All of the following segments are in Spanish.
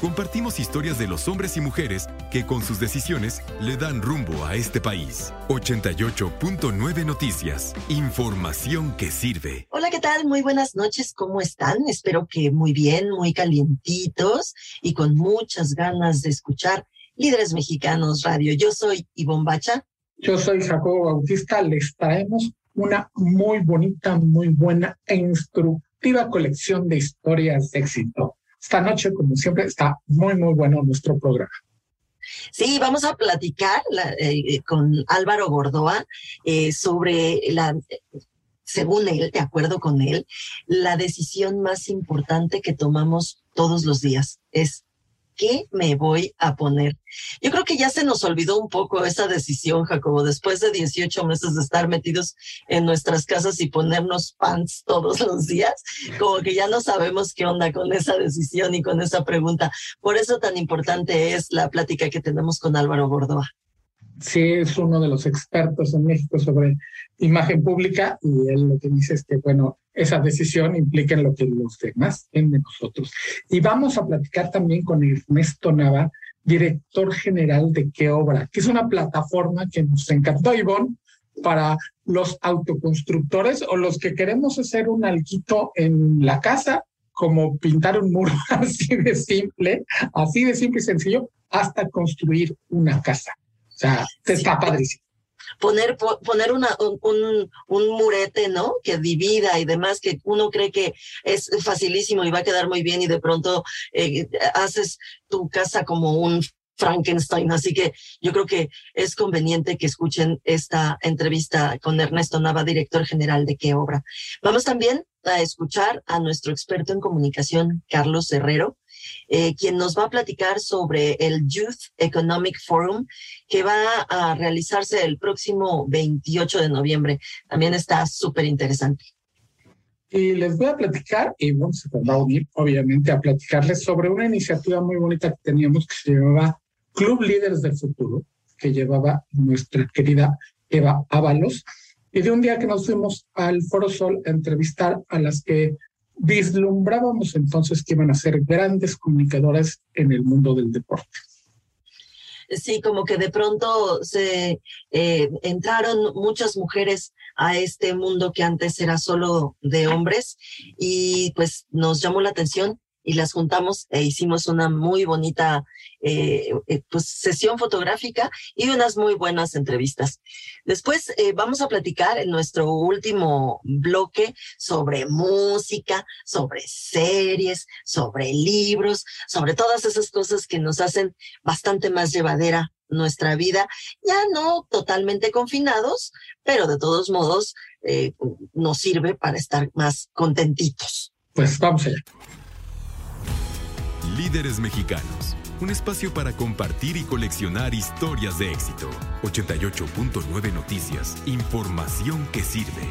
Compartimos historias de los hombres y mujeres que con sus decisiones le dan rumbo a este país. 88.9 Noticias. Información que sirve. Hola, ¿qué tal? Muy buenas noches. ¿Cómo están? Espero que muy bien, muy calientitos y con muchas ganas de escuchar Líderes Mexicanos Radio. Yo soy Ivonne Bacha. Yo soy Jacobo Bautista. Les traemos una muy bonita, muy buena e instructiva colección de historias de éxito esta noche, como siempre, está muy, muy bueno nuestro programa. Sí, vamos a platicar eh, con Álvaro Gordoa eh, sobre la, según él, de acuerdo con él, la decisión más importante que tomamos todos los días es qué me voy a poner? Yo creo que ya se nos olvidó un poco esa decisión, Jacobo, después de 18 meses de estar metidos en nuestras casas y ponernos pants todos los días, como que ya no sabemos qué onda con esa decisión y con esa pregunta. Por eso tan importante es la plática que tenemos con Álvaro Gordoa sí es uno de los expertos en México sobre imagen pública y él lo que dice es que, bueno, esa decisión implica en lo que los demás de nosotros. Y vamos a platicar también con Ernesto Nava, director general de Qué Obra, que es una plataforma que nos encantó, Ivonne, para los autoconstructores o los que queremos hacer un alquito en la casa, como pintar un muro así de simple, así de simple y sencillo, hasta construir una casa. O sea, está padrísimo. Poner, poner una, un, un, murete, ¿no? Que divida y demás, que uno cree que es facilísimo y va a quedar muy bien y de pronto eh, haces tu casa como un Frankenstein. Así que yo creo que es conveniente que escuchen esta entrevista con Ernesto Nava, director general de qué obra. Vamos también a escuchar a nuestro experto en comunicación, Carlos Herrero, eh, quien nos va a platicar sobre el Youth Economic Forum que va a realizarse el próximo 28 de noviembre. También está súper interesante. Y les voy a platicar, y bueno, se va a unir, obviamente, a platicarles sobre una iniciativa muy bonita que teníamos que se llamaba Club Líderes del Futuro, que llevaba nuestra querida Eva Ábalos. Y de un día que nos fuimos al Foro Sol a entrevistar a las que vislumbrábamos entonces que iban a ser grandes comunicadoras en el mundo del deporte. Sí, como que de pronto se eh, entraron muchas mujeres a este mundo que antes era solo de hombres y pues nos llamó la atención y las juntamos e hicimos una muy bonita eh, eh, pues, sesión fotográfica y unas muy buenas entrevistas. Después eh, vamos a platicar en nuestro último bloque sobre música, sobre series, sobre libros, sobre todas esas cosas que nos hacen bastante más llevadera nuestra vida, ya no totalmente confinados, pero de todos modos nos sirve para estar más contentitos. Pues vamos allá. Líderes Mexicanos. Un espacio para compartir y coleccionar historias de éxito. 88.9 Noticias. Información que sirve.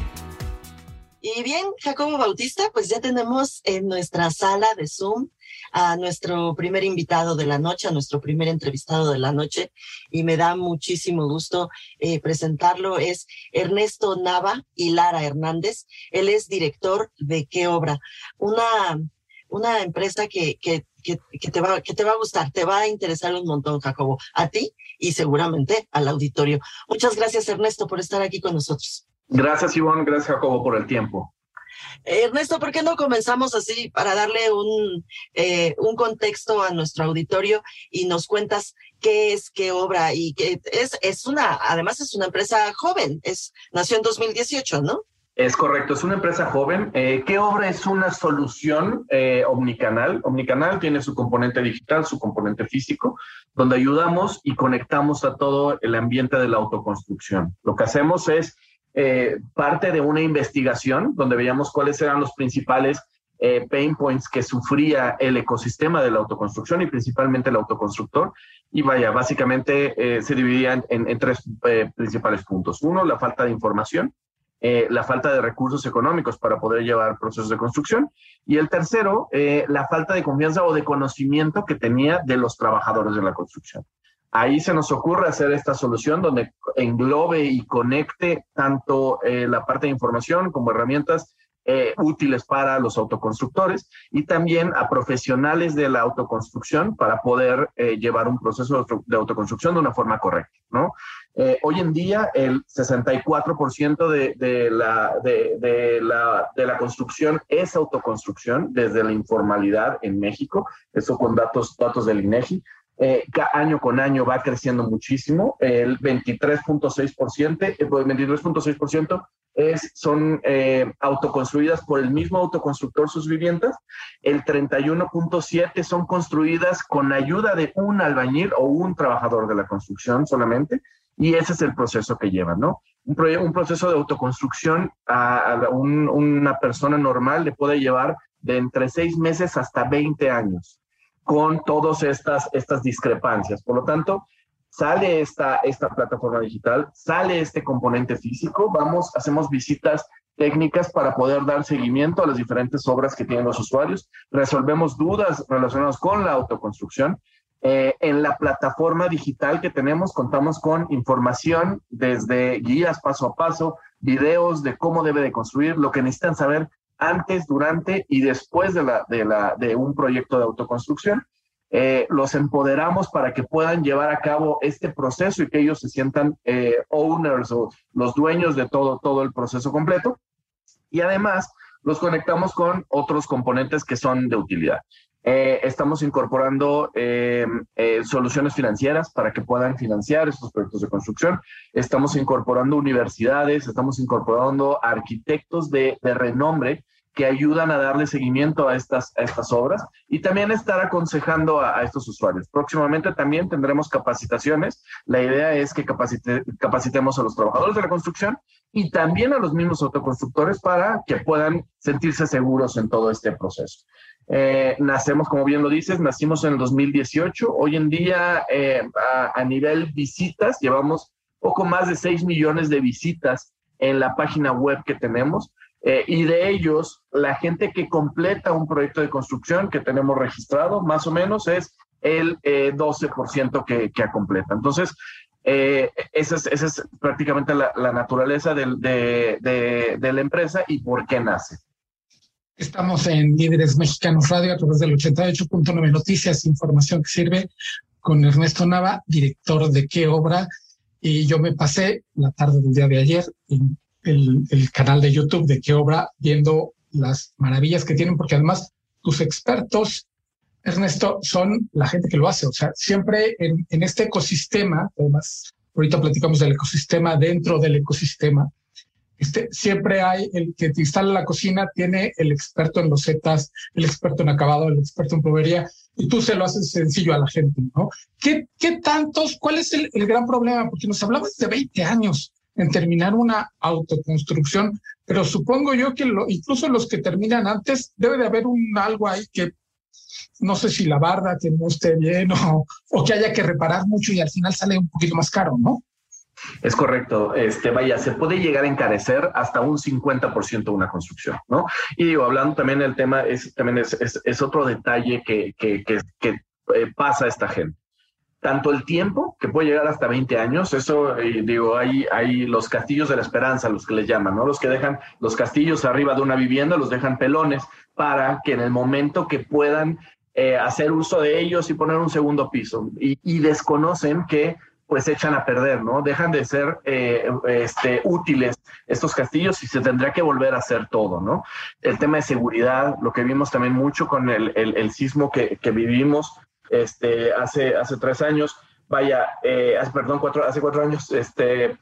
Y bien, Jacobo Bautista, pues ya tenemos en nuestra sala de Zoom a nuestro primer invitado de la noche, a nuestro primer entrevistado de la noche, y me da muchísimo gusto eh, presentarlo. Es Ernesto Nava y Lara Hernández. Él es director de ¿Qué Obra? Una, una empresa que, que que, te va, que te va a gustar, te va a interesar un montón, Jacobo, a ti y seguramente al auditorio. Muchas gracias, Ernesto, por estar aquí con nosotros. Gracias, Ivonne, gracias, Jacobo, por el tiempo. Ernesto, ¿por qué no comenzamos así para darle un, eh, un contexto a nuestro auditorio y nos cuentas qué es, qué obra y que es, es una, además es una empresa joven, es, nació en 2018, ¿no? Es correcto, es una empresa joven. Eh, ¿Qué obra es una solución eh, omnicanal? Omnicanal tiene su componente digital, su componente físico, donde ayudamos y conectamos a todo el ambiente de la autoconstrucción. Lo que hacemos es eh, parte de una investigación donde veíamos cuáles eran los principales pain points que sufría el ecosistema de la autoconstrucción y principalmente el autoconstructor. Y vaya, básicamente se dividía en tres principales puntos. Uno, la falta de información eh, la falta de recursos económicos para poder llevar procesos de construcción. Y el tercero, eh, la falta de confianza o de conocimiento que tenía de los trabajadores de la construcción. Ahí se nos ocurre hacer esta solución donde englobe y conecte tanto eh, la parte de información como herramientas útiles para los autoconstructores y también a profesionales de la autoconstrucción para poder llevar un proceso de autoconstrucción de una forma correcta, ¿no? Eh, hoy en día el 64% de, de, la, de, de, la, de la construcción es autoconstrucción desde la informalidad en México, eso con datos, datos del INEGI. Eh, año con año va creciendo muchísimo, el 23.6%, el 23.6% es, son eh, autoconstruidas por el mismo autoconstructor sus viviendas, el 31.7 son construidas con ayuda de un albañil o un trabajador de la construcción solamente, y ese es el proceso que llevan, ¿no? Un, proceso de autoconstrucción a, una persona normal le puede llevar de entre seis meses hasta 20 años con todas estas, estas discrepancias. Por lo tanto, sale esta, esta plataforma digital, sale este componente físico, vamos, hacemos visitas técnicas para poder dar seguimiento a las diferentes obras que tienen los usuarios, resolvemos dudas relacionadas con la autoconstrucción. Eh, en la plataforma digital que tenemos contamos con información desde guías paso a paso, videos de cómo debe de construir, lo que necesitan saber antes, durante y después de, un proyecto de autoconstrucción. Eh, los empoderamos para que puedan llevar a cabo este proceso y que ellos se sientan eh, owners o los dueños de todo, todo el proceso completo. Y además los conectamos con otros componentes que son de utilidad. Eh, estamos incorporando soluciones financieras para que puedan financiar estos proyectos de construcción. Estamos incorporando universidades, estamos incorporando arquitectos de, renombre que ayudan a darle seguimiento a estas, estas obras y también estar aconsejando a, estos usuarios. Próximamente también tendremos capacitaciones. La idea es que capacitemos a los trabajadores de la construcción y también a los mismos autoconstructores para que puedan sentirse seguros en todo este proceso. Eh, nacemos, como bien lo dices, nacimos en el 2018. Hoy en día, eh, a, a nivel visitas, llevamos poco más de 6 millones de visitas en la página web que tenemos eh, y de ellos, la gente que completa un proyecto de construcción que tenemos registrado, más o menos, es el 12% eh, que, que completa. Entonces, esa, es, esa, es, prácticamente la, naturaleza de, de, la empresa y por qué nace. Estamos en Líderes Mexicanos Radio a través del 88.9 Noticias, información que sirve con Ernesto Nava, director de qué obra. Y yo me pasé la tarde del día de ayer en el, canal de YouTube de qué obra, viendo las maravillas que tienen, porque además tus expertos, Ernesto, son la gente que lo hace. O sea, siempre en, en este ecosistema, además, ahorita platicamos del ecosistema dentro del ecosistema, este, siempre hay el que te instala la cocina, tiene el experto en losetas, el experto en acabado, el experto en plomería, y tú se lo haces sencillo a la gente, ¿no? ¿Qué, qué tantos, cuál es el, el gran problema? Porque nos hablabas de 20 años en terminar una autoconstrucción, pero supongo yo que lo, incluso los que terminan antes debe de haber un algo ahí que no sé si la barda que no esté bien o, o que haya que reparar mucho y al final sale un poquito más caro, ¿no? Es correcto. Este, vaya, se puede llegar a encarecer hasta un 50% una construcción, ¿no? Y digo, hablando también del tema, es, también es, otro detalle que, que eh, pasa a esta gente tanto el tiempo, que puede llegar hasta 20 años, eso, eh, digo, hay, hay los castillos de la esperanza, los que les llaman, ¿no? Los que dejan los castillos arriba de una vivienda, los dejan pelones para que en el momento que puedan eh, hacer uso de ellos y poner un segundo piso. Y, desconocen que pues echan a perder, ¿no? Dejan de ser eh, este, útiles estos castillos y se tendrá que volver a hacer todo, ¿no? El tema de seguridad, lo que vimos también mucho con el, sismo que, vivimos, este, hace, hace tres años, vaya, eh, perdón, hace cuatro años, este,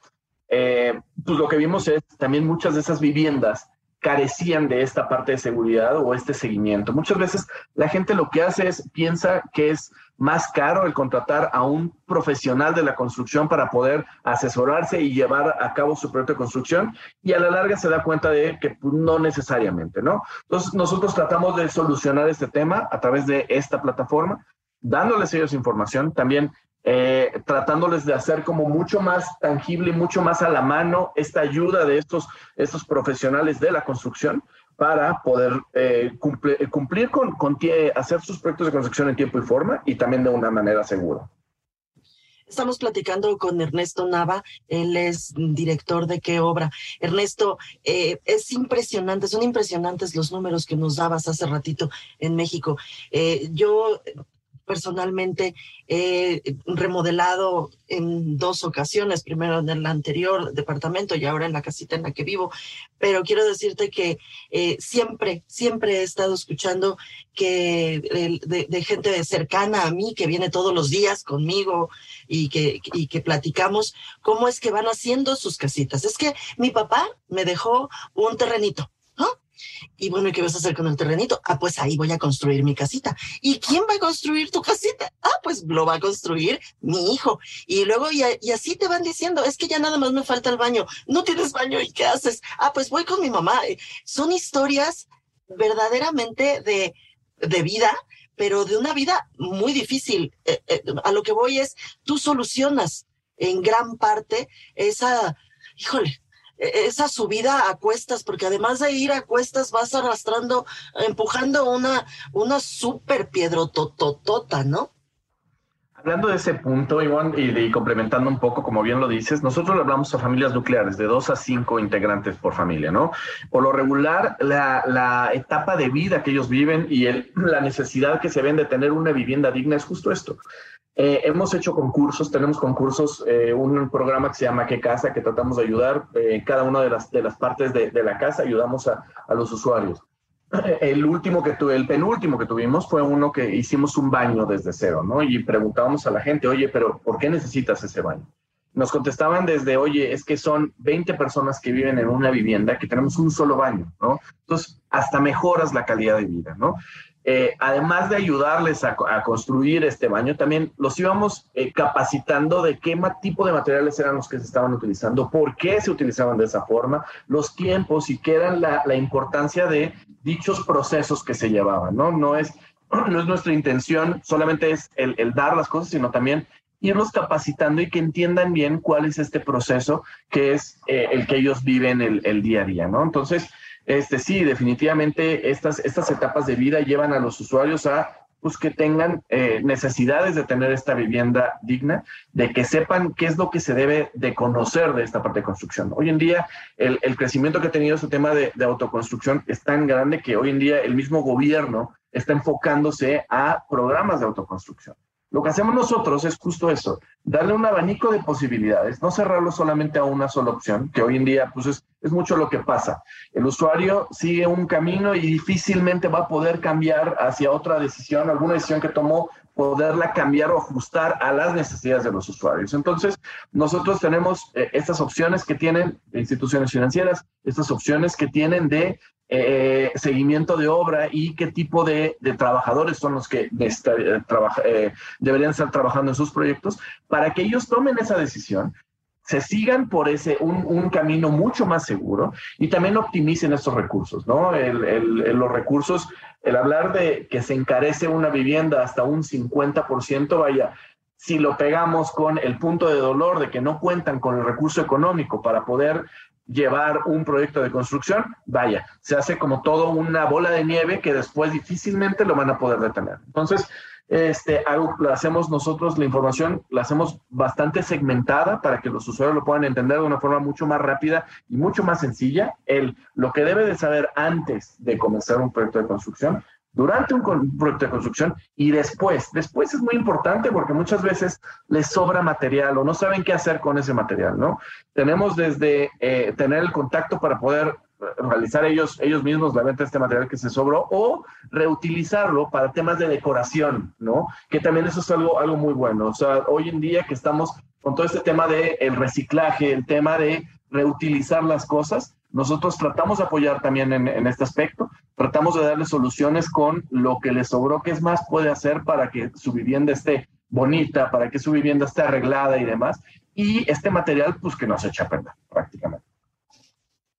eh, pues lo que vimos es también muchas de esas viviendas carecían de esta parte de seguridad o este seguimiento. Muchas veces la gente lo que hace es piensa que es más caro el contratar a un profesional de la construcción para poder asesorarse y llevar a cabo su proyecto de construcción y a la larga se da cuenta de que no necesariamente, ¿no? Entonces nosotros tratamos de solucionar este tema a través de esta plataforma dándoles ellos información, también eh, tratándoles de hacer como mucho más tangible y mucho más a la mano esta ayuda de estos, estos profesionales de la construcción para poder eh, eh, cumplir, con, hacer sus proyectos de construcción en tiempo y forma y también de una manera segura. Estamos platicando con Ernesto Nava, él es director de qué obra. Ernesto, es impresionante, son impresionantes los números que nos dabas hace ratito en México. yo personalmente he remodelado en dos ocasiones, primero en el anterior departamento y ahora en la casita en la que vivo, pero quiero decirte que eh, siempre, siempre he estado escuchando que de, gente cercana a mí que viene todos los días conmigo y que, y que platicamos cómo es que van haciendo sus casitas. Es que mi papá me dejó un terrenito y bueno, ¿y qué vas a hacer con el terrenito? Ah, pues ahí voy a construir mi casita. ¿Y quién va a construir tu casita? Ah, pues lo va a construir mi hijo. Y luego, y, así te van diciendo, es que ya nada más me falta el baño. No tienes baño, ¿y qué haces? Ah, pues voy con mi mamá. Son historias verdaderamente de, de vida, pero de una vida muy difícil. Eh, eh, a lo que voy es, tú solucionas en gran parte esa, híjole, esa subida a cuestas, porque además de ir a cuestas vas arrastrando, empujando una, una super piedrotototota, ¿no? Hablando de ese punto, Iván, y, complementando un poco, como bien lo dices, nosotros le hablamos a familias nucleares de dos a cinco integrantes por familia, ¿no? Por lo regular, la, la etapa de vida que ellos viven y el, la necesidad que se ven de tener una vivienda digna es justo esto. Eh, hemos hecho concursos, tenemos concursos, eh, un programa que se llama ¿Qué casa? que tratamos de ayudar eh, cada una de las, de las partes de, de la casa, ayudamos a, a, los usuarios. El último que tuve, el penúltimo que tuvimos fue uno que hicimos un baño desde cero, ¿no? Y preguntábamos a la gente, oye, pero ¿por qué necesitas ese baño? Nos contestaban desde, oye, es que son 20 personas que viven en una vivienda que tenemos un solo baño, ¿no? Entonces, hasta mejoras la calidad de vida, ¿no? Eh, además de ayudarles a, construir este baño, también los íbamos eh, capacitando de qué tipo de materiales eran los que se estaban utilizando, por qué se utilizaban de esa forma, los tiempos y qué era la, importancia de dichos procesos que se llevaban, ¿no? No es, nuestra intención, solamente es el, dar las cosas, sino también irlos capacitando y que entiendan bien cuál es este proceso que es eh, el que ellos viven el, el día a día, ¿no? Entonces, este, sí, definitivamente estas, estas etapas de vida llevan a los usuarios a pues, que tengan eh, necesidades de tener esta vivienda digna, de que sepan qué es lo que se debe de conocer de esta parte de construcción. Hoy en día, el, crecimiento que ha tenido este tema de, autoconstrucción es tan grande que hoy en día el mismo gobierno está enfocándose a programas de autoconstrucción. Lo que hacemos nosotros es justo eso, darle un abanico de posibilidades, no cerrarlo solamente a una sola opción, que hoy en día pues es, es, mucho lo que pasa. El usuario sigue un camino y difícilmente va a poder cambiar hacia otra decisión, alguna decisión que tomó, poderla cambiar o ajustar a las necesidades de los usuarios. Entonces, nosotros tenemos eh, estas opciones que tienen instituciones financieras, estas opciones que tienen de eh, seguimiento de obra y qué tipo de, trabajadores son los que eh, eh, deberían estar trabajando en sus proyectos para que ellos tomen esa decisión, se sigan por ese un, camino mucho más seguro y también optimicen estos recursos, ¿no? los recursos, el hablar de que se encarece una vivienda hasta un 50%, vaya, si lo pegamos con el punto de dolor de que no cuentan con el recurso económico para poder llevar un proyecto de construcción, vaya, se hace como todo una bola de nieve que después difícilmente lo van a poder detener. Entonces, este, algo lo hacemos nosotros, la información la hacemos bastante segmentada para que los usuarios lo puedan entender de una forma mucho más rápida y mucho más sencilla. El, lo que debe de saber antes de comenzar un proyecto de construcción, durante un proyecto de construcción y después. Después es muy importante porque muchas veces les sobra material o no saben qué hacer con ese material, ¿no? Tenemos desde eh, tener el contacto para poder realizar ellos, ellos mismos la venta de este material que se sobró o reutilizarlo para temas de decoración, ¿no? Que también eso es algo, algo muy bueno. O sea, hoy en día que estamos con todo este tema del el reciclaje, el tema de reutilizar las cosas, nosotros tratamos de apoyar también en, este aspecto, tratamos de darle soluciones con lo que le sobró, qué es más puede hacer para que su vivienda esté bonita, para que su vivienda esté arreglada y demás, y este material pues que no se echa a perder prácticamente.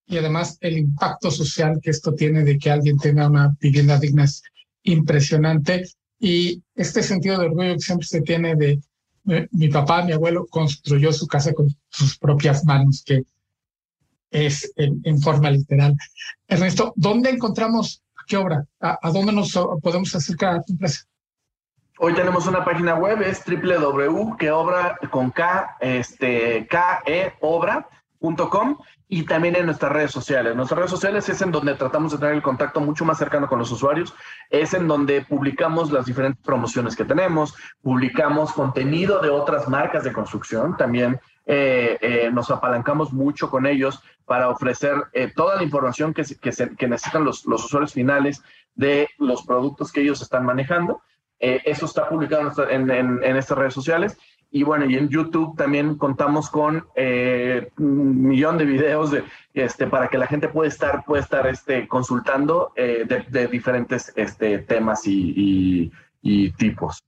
Y además el impacto social que esto tiene de que alguien tenga una vivienda digna es impresionante. y este sentido de orgullo que siempre se tiene de, mi papá, mi abuelo construyó su casa con sus propias manos, que es en, forma literal. Ernesto, ¿dónde encontramos qué obra? ¿A, dónde nos podemos acercar a tu empresa? Hoy tenemos una página web, es www.queobra con K, este, y también en nuestras redes sociales. Nuestras redes sociales es en donde tratamos de tener el contacto mucho más cercano con los usuarios, es en donde publicamos las diferentes promociones que tenemos, publicamos contenido de otras marcas de construcción, también eh, eh, nos apalancamos mucho con ellos para ofrecer eh, toda la información que, que, necesitan los, los, usuarios finales de los productos que ellos están manejando. eso está publicado en, en estas redes sociales y bueno, y en YouTube también contamos con eh, un millón de videos de, este, para que la gente pueda estar, pueda estar este, consultando eh, de, diferentes este, temas y, tipos.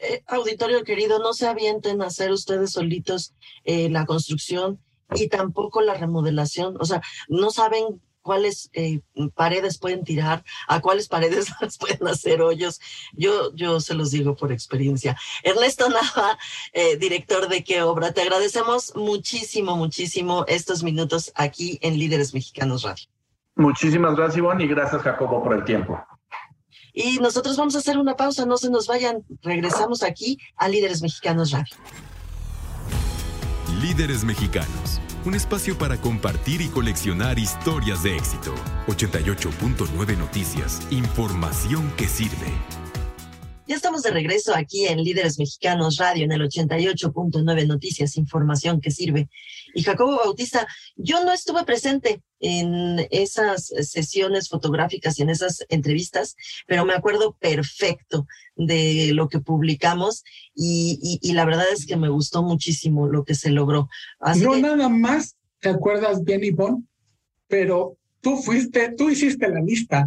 Eh, auditorio querido, no se avienten a hacer ustedes solitos la construcción y tampoco la remodelación. O sea, no saben cuáles eh, paredes pueden tirar, a cuáles paredes las pueden hacer hoyos. Yo, yo se los digo por experiencia. Ernesto Nava, eh, director de qué obra, te agradecemos muchísimo, muchísimo estos minutos aquí en Líderes Mexicanos Radio. Muchísimas gracias, Ivonne, y gracias, Jacobo, por el tiempo. Y nosotros vamos a hacer una pausa, no se nos vayan. Regresamos aquí a Líderes Mexicanos Radio. Líderes Mexicanos un espacio para compartir y coleccionar historias de éxito. 88.9 Noticias, información que sirve. Ya estamos de regreso aquí en Líderes Mexicanos Radio en el 88.9 Noticias, información que sirve. Y Jacobo Bautista, yo no estuve presente en esas sesiones fotográficas y en esas entrevistas, pero me acuerdo perfecto de lo que publicamos y, la verdad es que me gustó muchísimo lo que se logró. no nada más te acuerdas bien, Ivonne, pero tú fuiste, tú hiciste la lista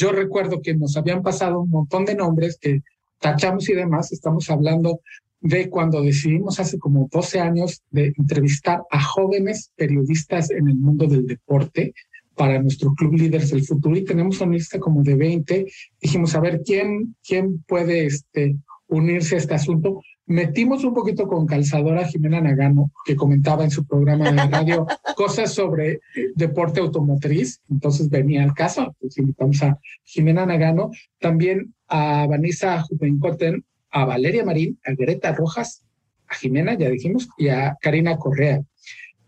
yo recuerdo que nos habían pasado un montón de nombres que tachamos y demás. Estamos hablando de cuando decidimos hace como 12 años de entrevistar a jóvenes periodistas en el mundo del deporte para nuestro club Líderes del Futuro y tenemos una lista como de 20. Dijimos, a ver, ¿quién, quién puede este, unirse a este asunto? metimos un poquito con calzadora Jimena Nagano, que comentaba en su programa de radio cosas sobre deporte automotriz, entonces venía al caso, pues invitamos a Jimena Nagano, también a Vanessa Juvencoten, a Valeria Marín, a Greta Rojas, a Jimena, ya dijimos, y a Karina Correa.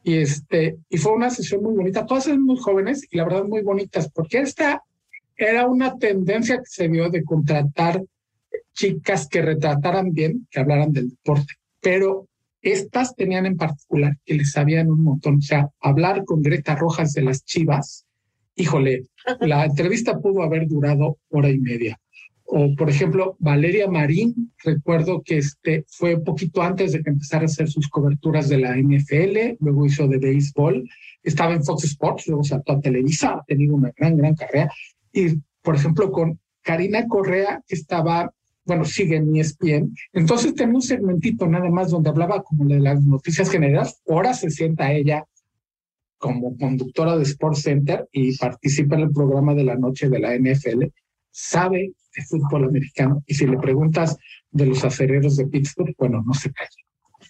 Y, este, y fue una sesión muy bonita, todas eran muy jóvenes y la verdad muy bonitas, porque esta era una tendencia que se vio de contratar chicas que retrataran bien, que hablaran del deporte, pero estas tenían en particular que les sabían un montón, o sea, hablar con Greta Rojas de las Chivas, híjole, la entrevista pudo haber durado hora y media. O, por ejemplo, Valeria Marín, recuerdo que este fue poquito antes de que empezara a hacer sus coberturas de la NFL, luego hizo de béisbol, estaba en Fox Sports, luego saltó a Televisa, ha tenido una gran, gran carrera. Y, por ejemplo, con Karina Correa, que estaba bueno, sigue en ESPN. Entonces tenía un segmentito nada más donde hablaba como de las noticias generales. Ahora se sienta ella como conductora de Sports Center y participa en el programa de la noche de la NFL. Sabe de fútbol americano y si le preguntas de los acereros de Pittsburgh, bueno, no se calla.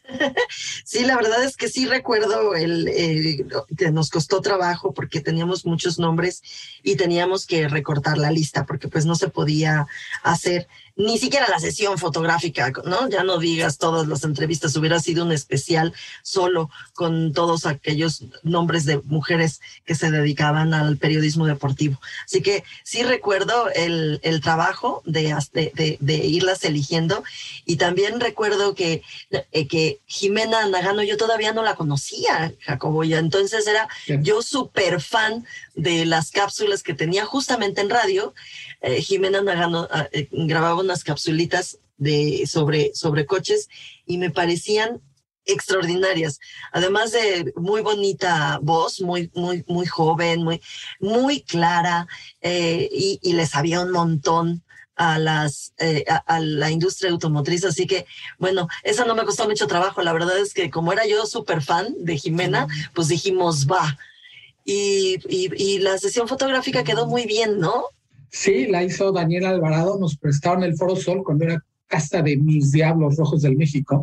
Sí, la verdad es que sí recuerdo el, que nos costó trabajo porque teníamos muchos nombres y teníamos que recortar la lista porque pues no se podía hacer ni siquiera la sesión fotográfica, ¿no? Ya no digas todas las entrevistas, hubiera sido un especial solo con todos aquellos nombres de mujeres que se dedicaban al periodismo deportivo. Así que sí recuerdo el, el trabajo de, de, de, irlas eligiendo y también recuerdo que, eh, que Jimena Nagano yo todavía no la conocía, Jacobo, ya entonces era yo súper fan de las cápsulas que tenía justamente en radio. Eh, Jimena Nagano ah, eh, grababa unas capsulitas de, sobre, sobre coches y me parecían extraordinarias. Además de muy bonita voz, muy, muy, muy joven, muy, muy clara, eh, y, y, le sabía un montón a las a, la industria automotriz así que bueno esa no me costó mucho trabajo la verdad es que como era yo súper fan de Jimena pues dijimos va y, y, la sesión fotográfica quedó muy bien, ¿no? Sí, la hizo Daniel Alvarado, nos prestaron el Foro Sol cuando era casta de mis Diablos Rojos del México.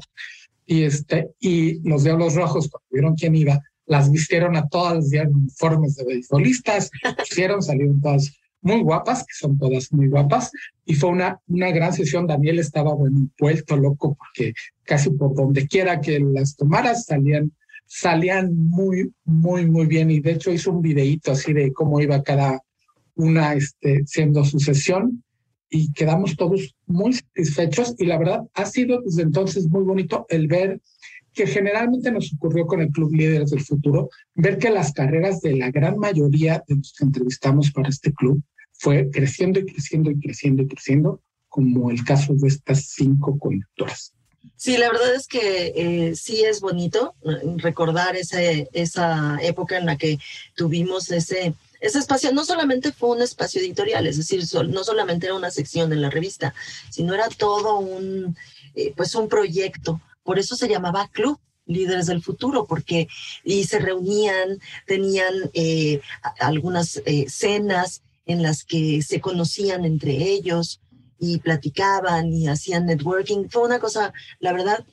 Y, este, y los Diablos Rojos, cuando vieron quién iba, las vistieron a todas de uniformes de beisbolistas, pusieron, salieron todas muy guapas, que son todas muy guapas, y fue una, una gran sesión. Daniel estaba, bueno, vuelto loco, porque casi por donde quiera que las tomaras salían, salían muy, muy, muy bien, y de hecho hizo un videíto así de cómo iba cada una este, siendo su sesión, y quedamos todos muy satisfechos, y la verdad ha sido desde entonces muy bonito el ver que generalmente nos ocurrió con el Club Líderes del Futuro, ver que las carreras de la gran mayoría de los que entrevistamos para este club fue creciendo y creciendo y creciendo y creciendo, como el caso de estas cinco conductoras. Sí, la verdad es que eh, sí es bonito eh, recordar ese, esa época en la que tuvimos ese, ese espacio. No solamente fue un espacio editorial, es decir, no solamente era una sección en la revista, sino era todo un, eh, pues un proyecto. Por eso se llamaba Club líderes del futuro, porque y se reunían, tenían algunas cenas en las que se conocían entre ellos y platicaban y hacían networking. Fue una cosa, la verdad,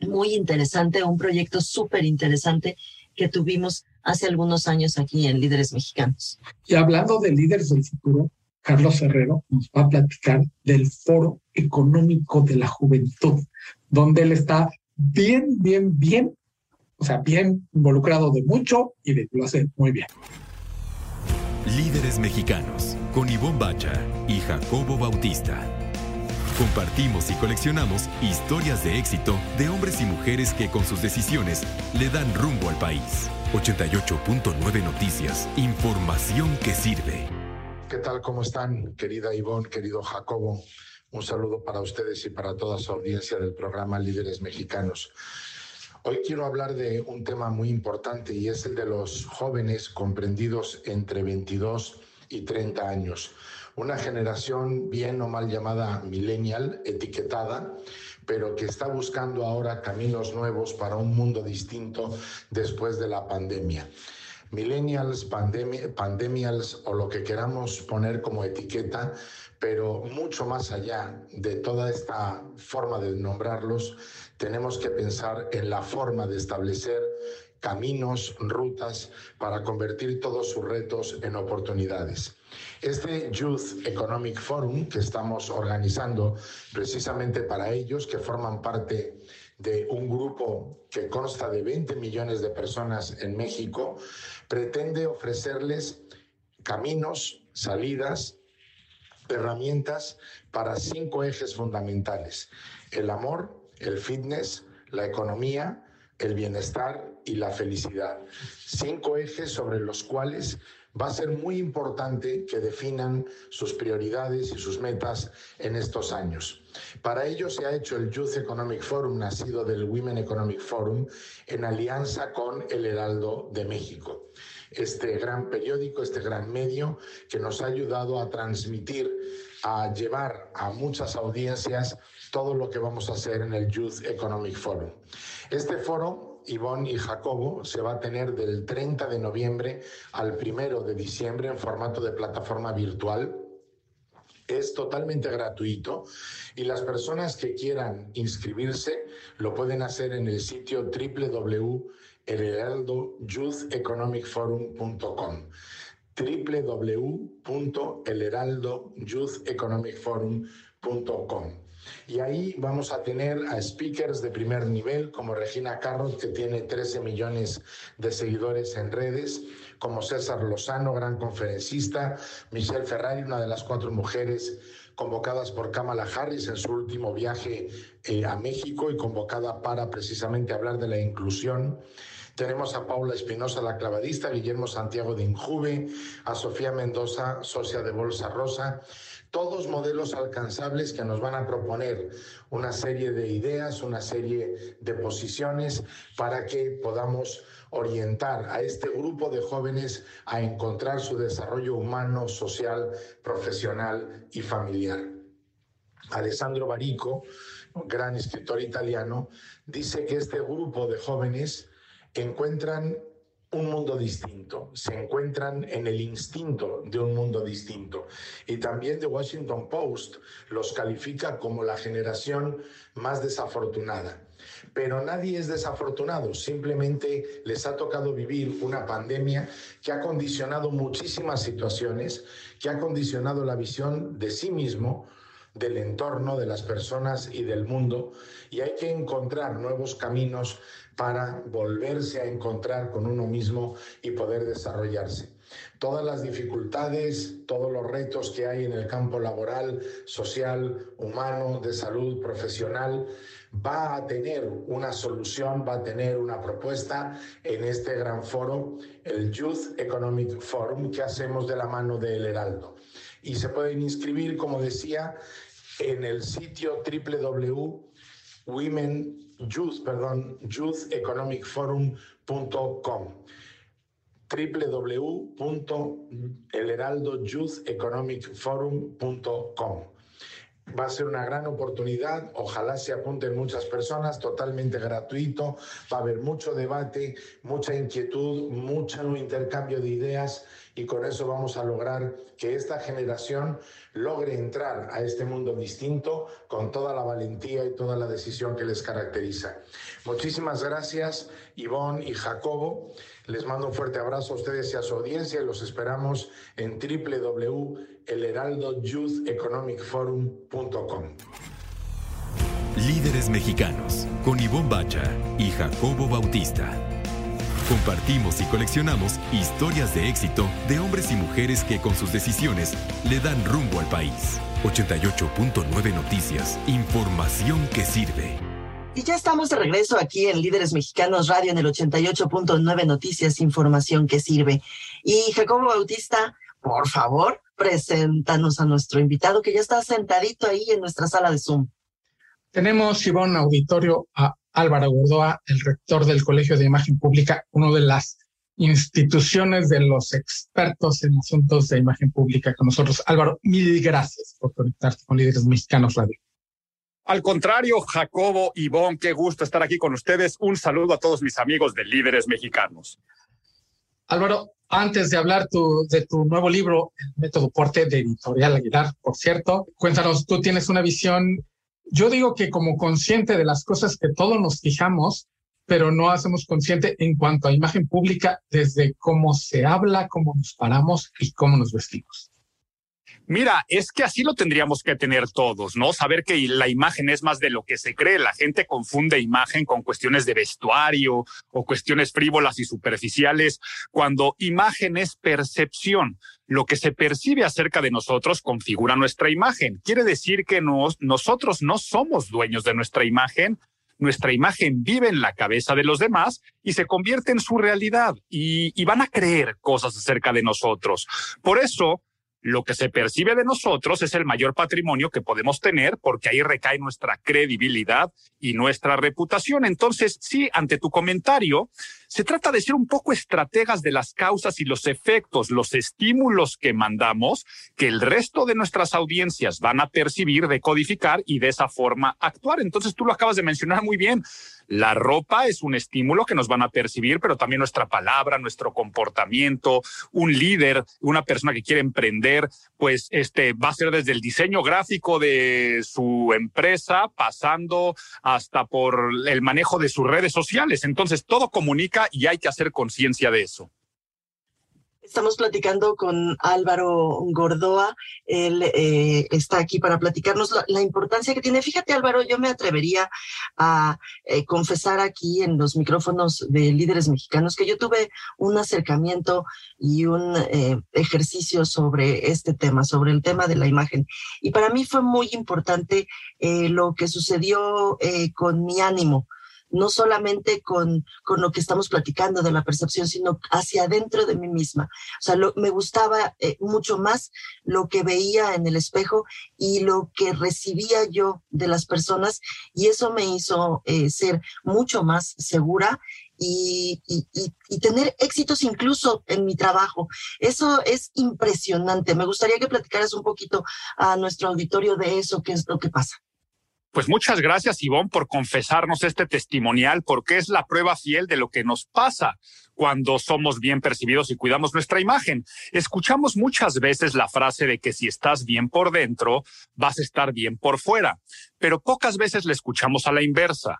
muy interesante, un proyecto súper interesante que tuvimos hace algunos años aquí en Líderes Mexicanos. Y hablando de líderes del futuro, Carlos Herrero nos va a platicar del Foro Económico de la Juventud, donde él está bien, bien, bien, o sea, bien involucrado de mucho y de, lo hace muy bien. Líderes Mexicanos, con Ivonne Bacha y Jacobo Bautista. Compartimos y coleccionamos historias de éxito de hombres y mujeres que con sus decisiones le dan rumbo al país. 88.9 Noticias, información que sirve. ¿Qué tal? ¿Cómo están, querida Ivonne, querido Jacobo? Un saludo para ustedes y para toda su audiencia del programa Líderes Mexicanos. Hoy quiero hablar de un tema muy importante y es el de los jóvenes comprendidos entre 22 y 30 años. Una generación bien o mal llamada millennial, etiquetada, pero que está buscando ahora caminos nuevos para un mundo distinto después de la pandemia. Millennials, pandemials o lo que queramos poner como etiqueta, pero mucho más allá de toda esta forma de nombrarlos, tenemos que pensar en la forma de establecer caminos, rutas para convertir todos sus retos en oportunidades. Este Youth Economic Forum que estamos organizando precisamente para ellos, que forman parte de un grupo que consta de 20 millones de personas en México, pretende ofrecerles caminos, salidas, herramientas para cinco ejes fundamentales. El amor, el fitness, la economía, el bienestar y la felicidad. Cinco ejes sobre los cuales va a ser muy importante que definan sus prioridades y sus metas en estos años. Para ello se ha hecho el Youth Economic Forum, nacido del Women Economic Forum, en alianza con el Heraldo de México. Este gran periódico, este gran medio que nos ha ayudado a transmitir, a llevar a muchas audiencias todo lo que vamos a hacer en el Youth Economic Forum. Este foro, Ivonne y Jacobo, se va a tener del 30 de noviembre al 1 de diciembre en formato de plataforma virtual. Es totalmente gratuito y las personas que quieran inscribirse lo pueden hacer en el sitio www.elheraldoyoutheconomicforum.com www.elheraldoyoutheconomicforum.com y ahí vamos a tener a speakers de primer nivel como Regina Carrot, que tiene 13 millones de seguidores en redes, como César Lozano, gran conferencista, Michelle Ferrari, una de las cuatro mujeres convocadas por Kamala Harris en su último viaje eh, a México y convocada para precisamente hablar de la inclusión. Tenemos a Paula Espinosa, la clavadista, Guillermo Santiago de Injuve, a Sofía Mendoza, socia de Bolsa Rosa, todos modelos alcanzables que nos van a proponer una serie de ideas, una serie de posiciones para que podamos orientar a este grupo de jóvenes a encontrar su desarrollo humano, social, profesional y familiar. Alessandro Barico, gran escritor italiano, dice que este grupo de jóvenes encuentran un mundo distinto, se encuentran en el instinto de un mundo distinto. Y también The Washington Post los califica como la generación más desafortunada. Pero nadie es desafortunado, simplemente les ha tocado vivir una pandemia que ha condicionado muchísimas situaciones, que ha condicionado la visión de sí mismo, del entorno, de las personas y del mundo, y hay que encontrar nuevos caminos para volverse a encontrar con uno mismo y poder desarrollarse. Todas las dificultades, todos los retos que hay en el campo laboral, social, humano, de salud, profesional, va a tener una solución, va a tener una propuesta en este gran foro, el Youth Economic Forum, que hacemos de la mano del Heraldo. Y se pueden inscribir, como decía, en el sitio www.women youth, perdón, youtheconomicforum.com www.elheraldoyoutheconomicforum.com Va a ser una gran oportunidad, ojalá se apunten muchas personas, totalmente gratuito, va a haber mucho debate, mucha inquietud, mucho intercambio de ideas y con eso vamos a lograr que esta generación logre entrar a este mundo distinto con toda la valentía y toda la decisión que les caracteriza. Muchísimas gracias, Ivonne y Jacobo. Les mando un fuerte abrazo a ustedes y a su audiencia y los esperamos en www.elheraldoyoutheconomicforum.com. Líderes mexicanos con Ivonne Bacha y Jacobo Bautista. Compartimos y coleccionamos historias de éxito de hombres y mujeres que con sus decisiones le dan rumbo al país. 88.9 Noticias. Información que sirve. Y ya estamos de regreso aquí en Líderes Mexicanos Radio en el 88.9 Noticias, información que sirve. Y Jacobo Bautista, por favor, preséntanos a nuestro invitado que ya está sentadito ahí en nuestra sala de Zoom. Tenemos, Ivonne, auditorio a Álvaro Gordoa, el rector del Colegio de Imagen Pública, una de las instituciones de los expertos en asuntos de imagen pública con nosotros. Álvaro, mil gracias por conectarte con Líderes Mexicanos Radio. Al contrario, Jacobo, Ivonne, qué gusto estar aquí con ustedes. Un saludo a todos mis amigos de Líderes Mexicanos. Álvaro, antes de hablar de tu nuevo libro, El Método Porte de Editorial Aguilar, por cierto, cuéntanos, tú tienes una visión yo digo que como consciente de las cosas que todos nos fijamos, pero no hacemos consciente en cuanto a imagen pública desde cómo se habla, cómo nos paramos y cómo nos vestimos. Mira, es que así lo tendríamos que tener todos, ¿no? Saber que la imagen es más de lo que se cree. La gente confunde imagen con cuestiones de vestuario o cuestiones frívolas y superficiales, cuando imagen es percepción. Lo que se percibe acerca de nosotros configura nuestra imagen. Quiere decir que nosotros no somos dueños de nuestra imagen, nuestra imagen vive en la cabeza de los demás y se convierte en su realidad y, y, van a creer cosas acerca de nosotros. Por eso, lo que se percibe de nosotros es el mayor patrimonio que podemos tener porque ahí recae nuestra credibilidad y nuestra reputación. Entonces, sí, ante tu comentario, se trata de ser un poco estrategas de las causas y los efectos, los estímulos que mandamos, que el resto de nuestras audiencias van a percibir, decodificar y de esa forma actuar. Entonces, tú lo acabas de mencionar muy bien. La ropa es un estímulo que nos van a percibir, pero también nuestra palabra, nuestro comportamiento, un líder, una persona que quiere emprender, pues este va a ser desde el diseño gráfico de su empresa, pasando hasta por el manejo de sus redes sociales. Entonces, todo comunica y hay que hacer conciencia de eso. Estamos platicando con Álvaro Gordoa. Él eh, está aquí para platicarnos la, importancia que tiene. Fíjate, Álvaro, yo me atrevería a eh, confesar aquí en los micrófonos de líderes mexicanos que yo tuve un acercamiento y un eh, ejercicio sobre este tema, sobre el tema de la imagen. Y para mí fue muy importante lo que sucedió con mi ánimo no solamente con, con lo que estamos platicando de la percepción, sino hacia adentro de mí misma. O sea, me gustaba eh, mucho más lo que veía en el espejo y lo que recibía yo de las personas y eso me hizo eh, ser mucho más segura y, y, y, tener éxitos incluso en mi trabajo. Eso es impresionante. Me gustaría que platicaras un poquito a nuestro auditorio de eso, qué es lo que pasa. Pues muchas gracias, Ivonne, por confesarnos este testimonial, porque es la prueba fiel de lo que nos pasa cuando somos bien percibidos y cuidamos nuestra imagen. Escuchamos muchas veces la frase de que si estás bien por dentro, vas a estar bien por fuera, pero pocas veces la escuchamos a la inversa.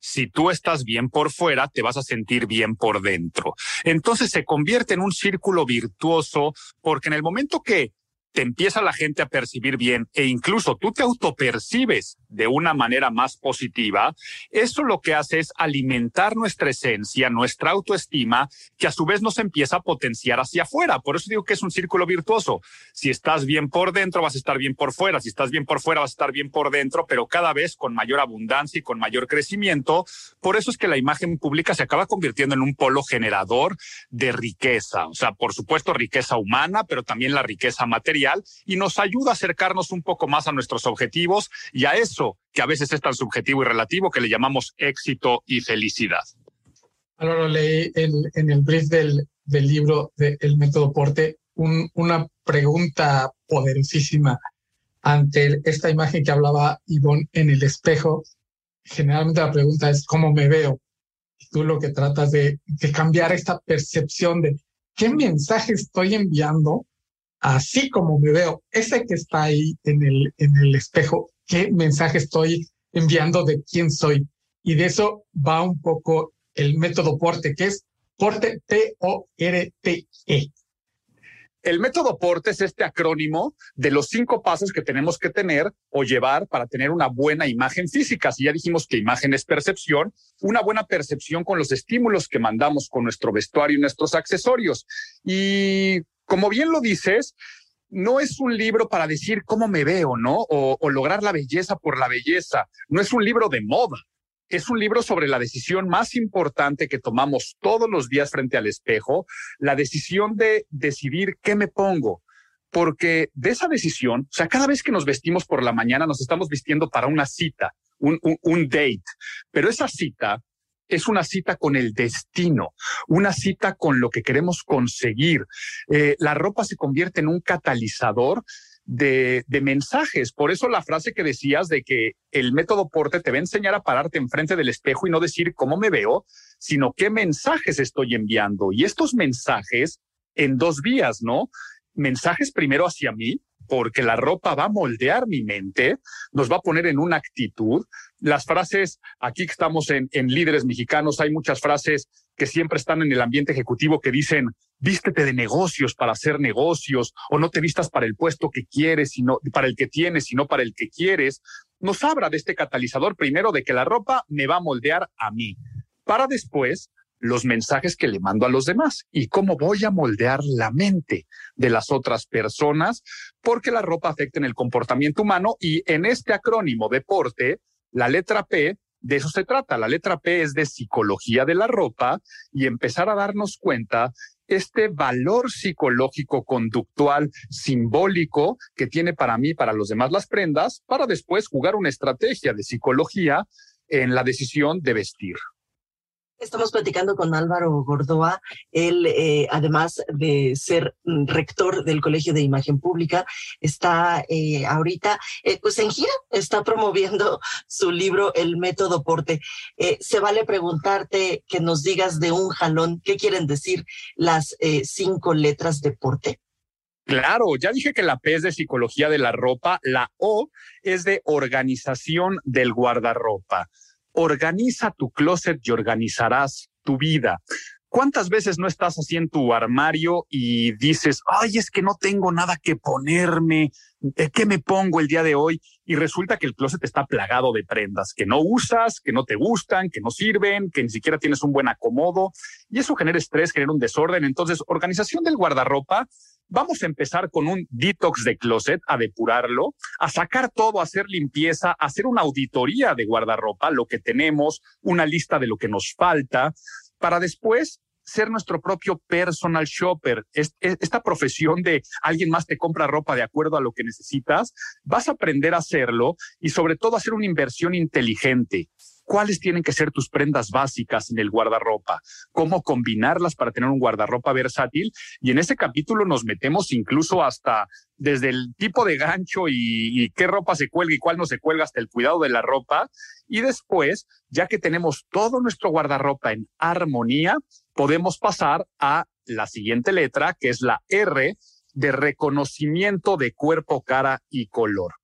Si tú estás bien por fuera, te vas a sentir bien por dentro. Entonces se convierte en un círculo virtuoso porque en el momento que te empieza la gente a percibir bien e incluso tú te autopercibes de una manera más positiva, eso lo que hace es alimentar nuestra esencia, nuestra autoestima, que a su vez nos empieza a potenciar hacia afuera. Por eso digo que es un círculo virtuoso. Si estás bien por dentro, vas a estar bien por fuera. Si estás bien por fuera, vas a estar bien por dentro, pero cada vez con mayor abundancia y con mayor crecimiento. Por eso es que la imagen pública se acaba convirtiendo en un polo generador de riqueza. O sea, por supuesto, riqueza humana, pero también la riqueza material y nos ayuda a acercarnos un poco más a nuestros objetivos y a eso que a veces es tan subjetivo y relativo que le llamamos éxito y felicidad. Ahora leí en, el brief del, libro de El Método Porte, una pregunta poderosísima ante esta imagen que hablaba Ivonne en el espejo. Generalmente la pregunta es ¿cómo me veo? Y tú lo que tratas de, de cambiar esta percepción de qué mensaje estoy enviando así como me veo, ese que está ahí en el, en el espejo, qué mensaje estoy enviando de quién soy. Y de eso va un poco el método Porte, que es Porte P-O-R-T-E. El método Porte es este acrónimo de los cinco pasos que tenemos que tener o llevar para tener una buena imagen física. Si ya dijimos que imagen es percepción, una buena percepción con los estímulos que mandamos con nuestro vestuario y nuestros accesorios. Y como bien lo dices, no es un libro para decir cómo me veo, ¿no? O, lograr la belleza por la belleza. No es un libro de moda. Es un libro sobre la decisión más importante que tomamos todos los días frente al espejo, la decisión de decidir qué me pongo. Porque de esa decisión, o sea, cada vez que nos vestimos por la mañana, nos estamos vistiendo para una cita, un, date. Pero esa cita es una cita con el destino, una cita con lo que queremos conseguir. Eh, la ropa se convierte en un catalizador de, de, mensajes. Por eso la frase que decías de que el método porte te va a enseñar a pararte enfrente del espejo y no decir cómo me veo, sino qué mensajes estoy enviando. Y estos mensajes en dos vías, ¿no? Mensajes primero hacia mí, porque la ropa va a moldear mi mente, nos va a poner en una actitud. Las frases, aquí que estamos en, líderes mexicanos, hay muchas frases que siempre están en el ambiente ejecutivo que dicen, vístete de negocios para hacer negocios, o no te vistas para el puesto que quieres, sino para el que tienes, sino para el que quieres. Nos habla de este catalizador primero de que la ropa me va a moldear a mí, para después los mensajes que le mando a los demás y cómo voy a moldear la mente de las otras personas, porque la ropa afecta en el comportamiento humano y en este acrónimo deporte, la letra P, de eso se trata. La letra P es de psicología de la ropa y empezar a darnos cuenta este valor psicológico, conductual, simbólico que tiene para mí, para los demás las prendas, para después jugar una estrategia de psicología en la decisión de vestir. Estamos platicando con Álvaro Gordoa. Él, eh, además de ser rector del Colegio de Imagen Pública, está eh, ahorita eh, pues en gira, está promoviendo su libro El Método Porte. se vale preguntarte que nos digas de un jalón qué quieren decir las cinco letras de Porte. Claro, ya dije que la P es de psicología de la ropa, la O es de organización del guardarropa. Organiza tu closet y organizarás tu vida. ¿Cuántas veces no estás así en tu armario y dices, ay, es que no tengo nada que ponerme, ¿qué me pongo el día de hoy? Y resulta que el closet está plagado de prendas que no usas, que no te gustan, que no sirven, que ni siquiera tienes un buen acomodo. Y eso genera estrés, genera un desorden. Entonces, organización del guardarropa Vamos a empezar con un detox de closet, a depurarlo, a sacar todo, a hacer limpieza, a hacer una auditoría de guardarropa, lo que tenemos, una lista de lo que nos falta, para después ser nuestro propio personal shopper. esta profesión de alguien más te compra ropa de acuerdo a lo que necesitas, vas a aprender a hacerlo y sobre todo hacer una inversión inteligente. cuáles tienen que ser tus prendas básicas en el guardarropa, cómo combinarlas para tener un guardarropa versátil. Y en ese capítulo nos metemos incluso hasta desde el tipo de gancho y, qué ropa se cuelga y cuál no se cuelga hasta el cuidado de la ropa. Y después, ya que tenemos todo nuestro guardarropa en armonía, podemos pasar a la siguiente letra, que es la R de reconocimiento de cuerpo, cara y color.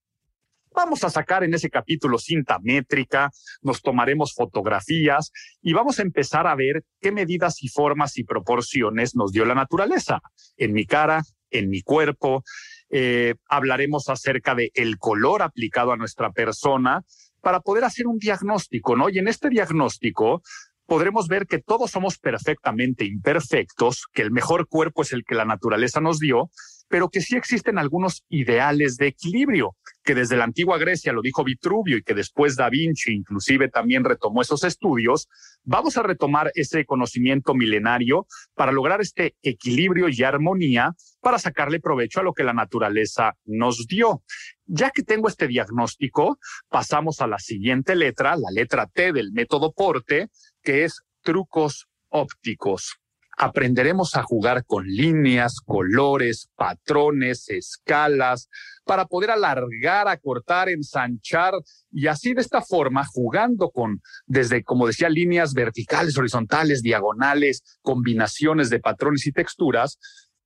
Vamos a sacar en ese capítulo cinta métrica, nos tomaremos fotografías y vamos a empezar a ver qué medidas y formas y proporciones nos dio la naturaleza en mi cara, en mi cuerpo. Eh, hablaremos acerca de el color aplicado a nuestra persona para poder hacer un diagnóstico, ¿no? Y en este diagnóstico podremos ver que todos somos perfectamente imperfectos, que el mejor cuerpo es el que la naturaleza nos dio, pero que sí existen algunos ideales de equilibrio, que desde la antigua Grecia lo dijo Vitruvio y que después Da Vinci inclusive también retomó esos estudios, vamos a retomar ese conocimiento milenario para lograr este equilibrio y armonía para sacarle provecho a lo que la naturaleza nos dio. Ya que tengo este diagnóstico, pasamos a la siguiente letra, la letra T del método Porte, que es trucos ópticos aprenderemos a jugar con líneas, colores, patrones, escalas, para poder alargar, acortar, ensanchar y así de esta forma, jugando con, desde, como decía, líneas verticales, horizontales, diagonales, combinaciones de patrones y texturas,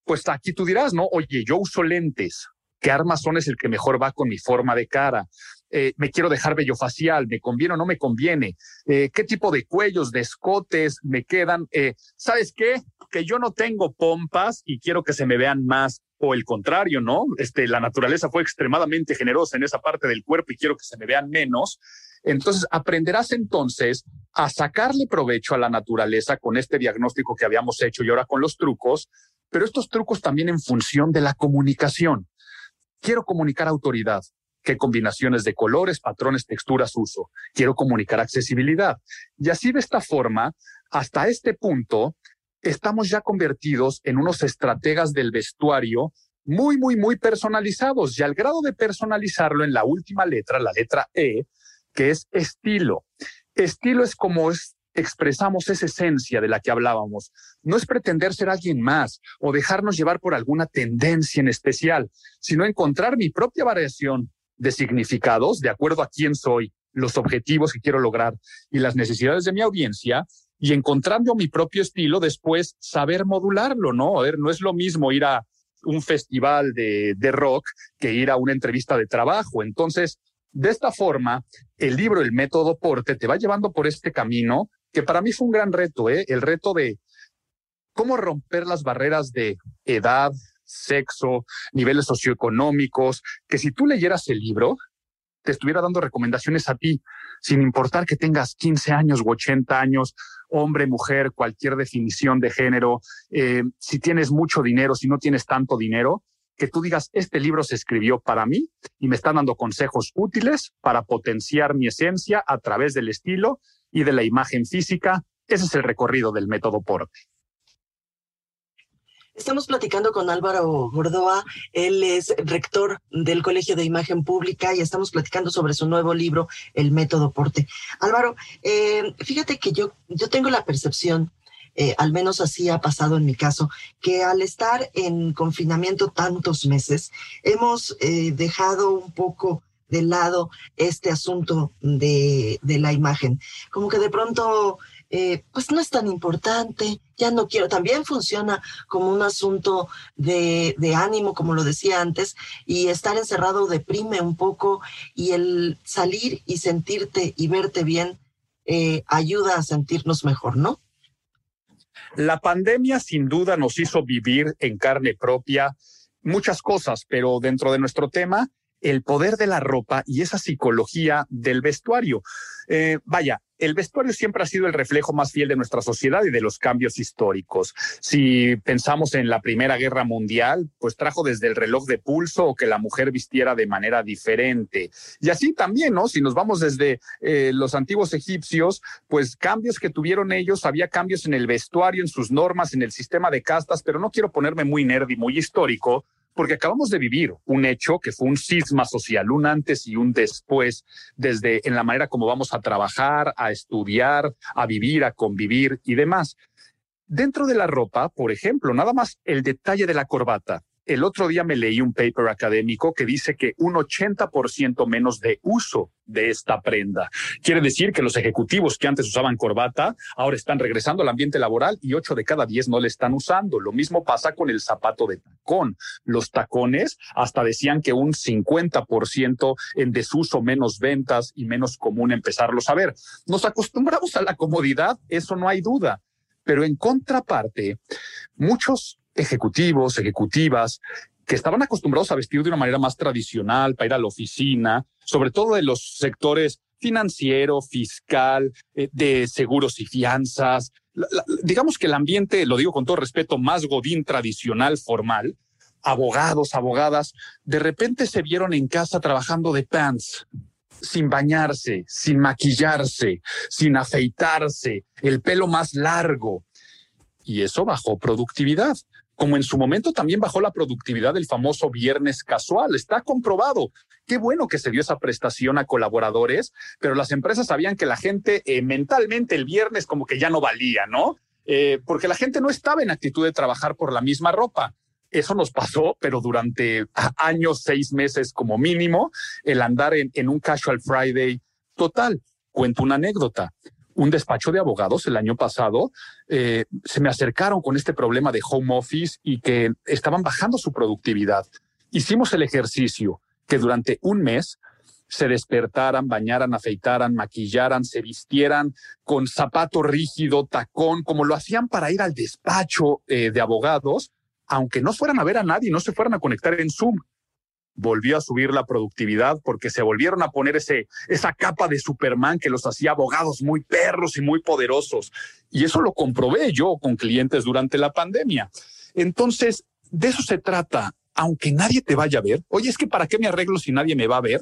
pues aquí tú dirás, ¿no? Oye, yo uso lentes. ¿Qué armazón es el que mejor va con mi forma de cara? Eh, me quiero dejar bello facial, me conviene o no me conviene, eh, qué tipo de cuellos, de escotes me quedan, eh, ¿sabes qué? Que yo no tengo pompas y quiero que se me vean más o el contrario, ¿no? Este, la naturaleza fue extremadamente generosa en esa parte del cuerpo y quiero que se me vean menos. Entonces, aprenderás entonces a sacarle provecho a la naturaleza con este diagnóstico que habíamos hecho y ahora con los trucos, pero estos trucos también en función de la comunicación. Quiero comunicar autoridad, qué combinaciones de colores, patrones, texturas uso. Quiero comunicar accesibilidad. Y así de esta forma, hasta este punto, estamos ya convertidos en unos estrategas del vestuario muy, muy, muy personalizados y al grado de personalizarlo en la última letra, la letra E, que es estilo. Estilo es como es, expresamos esa esencia de la que hablábamos. No es pretender ser alguien más o dejarnos llevar por alguna tendencia en especial, sino encontrar mi propia variación, de significados de acuerdo a quién soy, los objetivos que quiero lograr y las necesidades de mi audiencia y encontrando mi propio estilo, después saber modularlo, ¿no? A ver, no es lo mismo ir a un festival de, de rock que ir a una entrevista de trabajo. Entonces, de esta forma, el libro El método Porte te va llevando por este camino que para mí fue un gran reto, ¿eh? El reto de cómo romper las barreras de edad, sexo, niveles socioeconómicos, que si tú leyeras el libro, te estuviera dando recomendaciones a ti, sin importar que tengas 15 años u 80 años, hombre, mujer, cualquier definición de género, eh, si tienes mucho dinero, si no tienes tanto dinero, que tú digas, este libro se escribió para mí y me están dando consejos útiles para potenciar mi esencia a través del estilo y de la imagen física. Ese es el recorrido del método Porte. Estamos platicando con Álvaro Gordoa, él es rector del Colegio de Imagen Pública y estamos platicando sobre su nuevo libro, El Método Porte. Álvaro, eh, fíjate que yo, yo tengo la percepción, eh, al menos así ha pasado en mi caso, que al estar en confinamiento tantos meses, hemos eh, dejado un poco de lado este asunto de, de la imagen. Como que de pronto eh, pues no es tan importante, ya no quiero. También funciona como un asunto de, de, ánimo, como lo decía antes, y estar encerrado deprime un poco y el salir y sentirte y verte bien eh, ayuda a sentirnos mejor, ¿no? La pandemia sin duda nos hizo vivir en carne propia muchas cosas, pero dentro de nuestro tema, el poder de la ropa y esa psicología del vestuario. Eh, vaya, el vestuario siempre ha sido el reflejo más fiel de nuestra sociedad y de los cambios históricos. Si pensamos en la Primera Guerra Mundial, pues trajo desde el reloj de pulso o que la mujer vistiera de manera diferente. Y así también, ¿no? Si nos vamos desde eh, los antiguos egipcios, pues cambios que tuvieron ellos, había cambios en el vestuario, en sus normas, en el sistema de castas, pero no quiero ponerme muy nerd y muy histórico, porque acabamos de vivir un hecho que fue un sisma social, un antes y un después, desde en la manera como vamos a trabajar, a estudiar, a vivir, a convivir y demás. Dentro de la ropa, por ejemplo, nada más el detalle de la corbata. El otro día me leí un paper académico que dice que un 80% menos de uso de esta prenda. Quiere decir que los ejecutivos que antes usaban corbata ahora están regresando al ambiente laboral y 8 de cada 10 no le están usando. Lo mismo pasa con el zapato de tacón. Los tacones hasta decían que un 50% en desuso, menos ventas y menos común empezarlos a ver. Nos acostumbramos a la comodidad, eso no hay duda. Pero en contraparte, muchos ejecutivos, ejecutivas, que estaban acostumbrados a vestir de una manera más tradicional para ir a la oficina, sobre todo de los sectores financiero, fiscal, eh, de seguros y fianzas. digamos que el ambiente, lo digo con todo respeto, más godín tradicional, formal, abogados, abogadas, de repente se vieron en casa trabajando de pants, sin bañarse, sin maquillarse, sin afeitarse, el pelo más largo. Y eso bajó productividad como en su momento también bajó la productividad del famoso viernes casual. Está comprobado. Qué bueno que se dio esa prestación a colaboradores, pero las empresas sabían que la gente eh, mentalmente el viernes como que ya no valía, ¿no? Eh, porque la gente no estaba en actitud de trabajar por la misma ropa. Eso nos pasó, pero durante años, seis meses como mínimo, el andar en, en un casual Friday total. Cuento una anécdota un despacho de abogados el año pasado, eh, se me acercaron con este problema de home office y que estaban bajando su productividad. Hicimos el ejercicio que durante un mes se despertaran, bañaran, afeitaran, maquillaran, se vistieran con zapato rígido, tacón, como lo hacían para ir al despacho eh, de abogados, aunque no fueran a ver a nadie, no se fueran a conectar en Zoom volvió a subir la productividad porque se volvieron a poner ese, esa capa de Superman que los hacía abogados muy perros y muy poderosos. Y eso lo comprobé yo con clientes durante la pandemia. Entonces, de eso se trata. Aunque nadie te vaya a ver, oye, es que ¿para qué me arreglo si nadie me va a ver?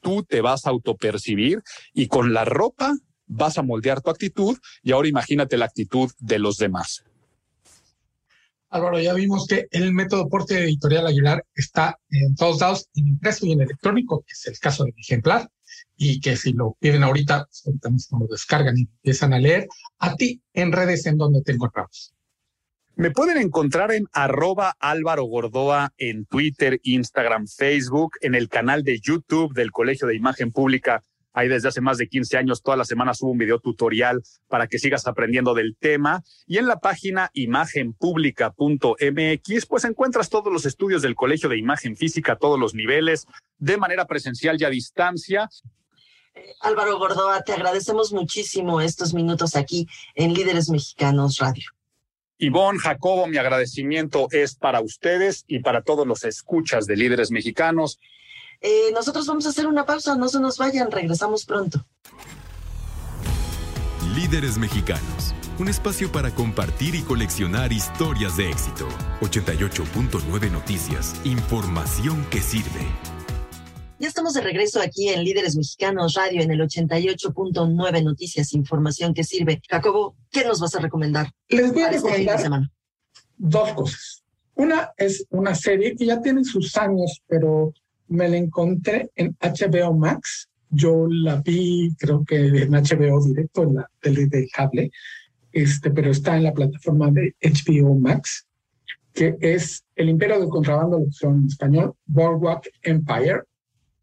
Tú te vas a autopercibir y con la ropa vas a moldear tu actitud y ahora imagínate la actitud de los demás. Álvaro, ya vimos que el método porte editorial Aguilar está en todos lados, en impreso y en electrónico, que es el caso de mi ejemplar, y que si lo piden ahorita, pues ahorita mismo lo descargan y empiezan a leer. A ti, en redes, ¿en donde te encontramos? Me pueden encontrar en arroba Álvaro Gordoa en Twitter, Instagram, Facebook, en el canal de YouTube del Colegio de Imagen Pública Ahí desde hace más de 15 años, todas las semanas subo un video tutorial para que sigas aprendiendo del tema. Y en la página imagenpublica.mx, pues encuentras todos los estudios del Colegio de Imagen Física a todos los niveles, de manera presencial y a distancia. Eh, Álvaro Gordoa, te agradecemos muchísimo estos minutos aquí en Líderes Mexicanos Radio. Ivonne, Jacobo, mi agradecimiento es para ustedes y para todos los escuchas de Líderes Mexicanos. Eh, nosotros vamos a hacer una pausa, no se nos vayan, regresamos pronto. Líderes Mexicanos, un espacio para compartir y coleccionar historias de éxito. 88.9 Noticias, información que sirve. Ya estamos de regreso aquí en Líderes Mexicanos Radio en el 88.9 Noticias, información que sirve. Jacobo, ¿qué nos vas a recomendar? Les voy a este recomendar dos cosas. Una es una serie que ya tiene sus años, pero me la encontré en HBO Max. Yo la vi, creo que en HBO directo, en la tele de cable, este, pero está en la plataforma de HBO Max, que es El Imperio del Contrabando, lo en español, Boardwalk Empire.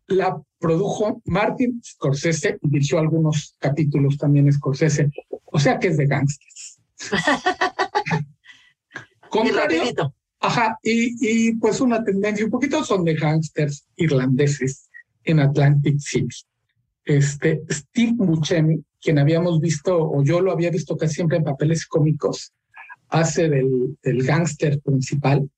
La produjo Martin Scorsese y dirigió algunos capítulos también Scorsese. O sea que es de gangsters. Contrario, Ajá, y, pues una tendencia un poquito son de gángsters irlandeses en Atlantic City. Este, Steve Buscemi, quien habíamos visto, o yo lo había visto casi siempre en papeles cómicos, hace del, del gángster principal,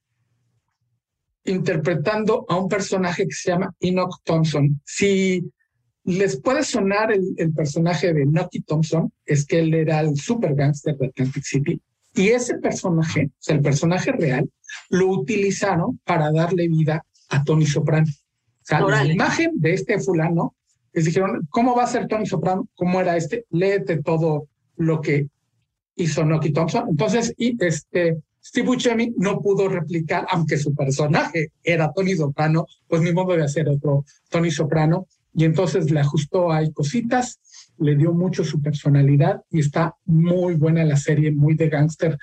interpretando a un personaje que se llama Enoch Thompson. Si les puede sonar el, el personaje de Enoch Thompson, es que él era el super gángster de Atlantic City, y ese personaje, o sea, el personaje real, lo utilizaron para darle vida a Tony Soprano. O sea, la imagen de este fulano, les dijeron, ¿cómo va a ser Tony Soprano? ¿Cómo era este? Léete todo lo que hizo Noki Thompson. Entonces, y este, Steve Buscemi no pudo replicar, aunque su personaje era Tony Soprano, pues ni modo de hacer otro Tony Soprano, y entonces le ajustó ahí cositas, le dio mucho su personalidad y está muy buena la serie, muy de gángster,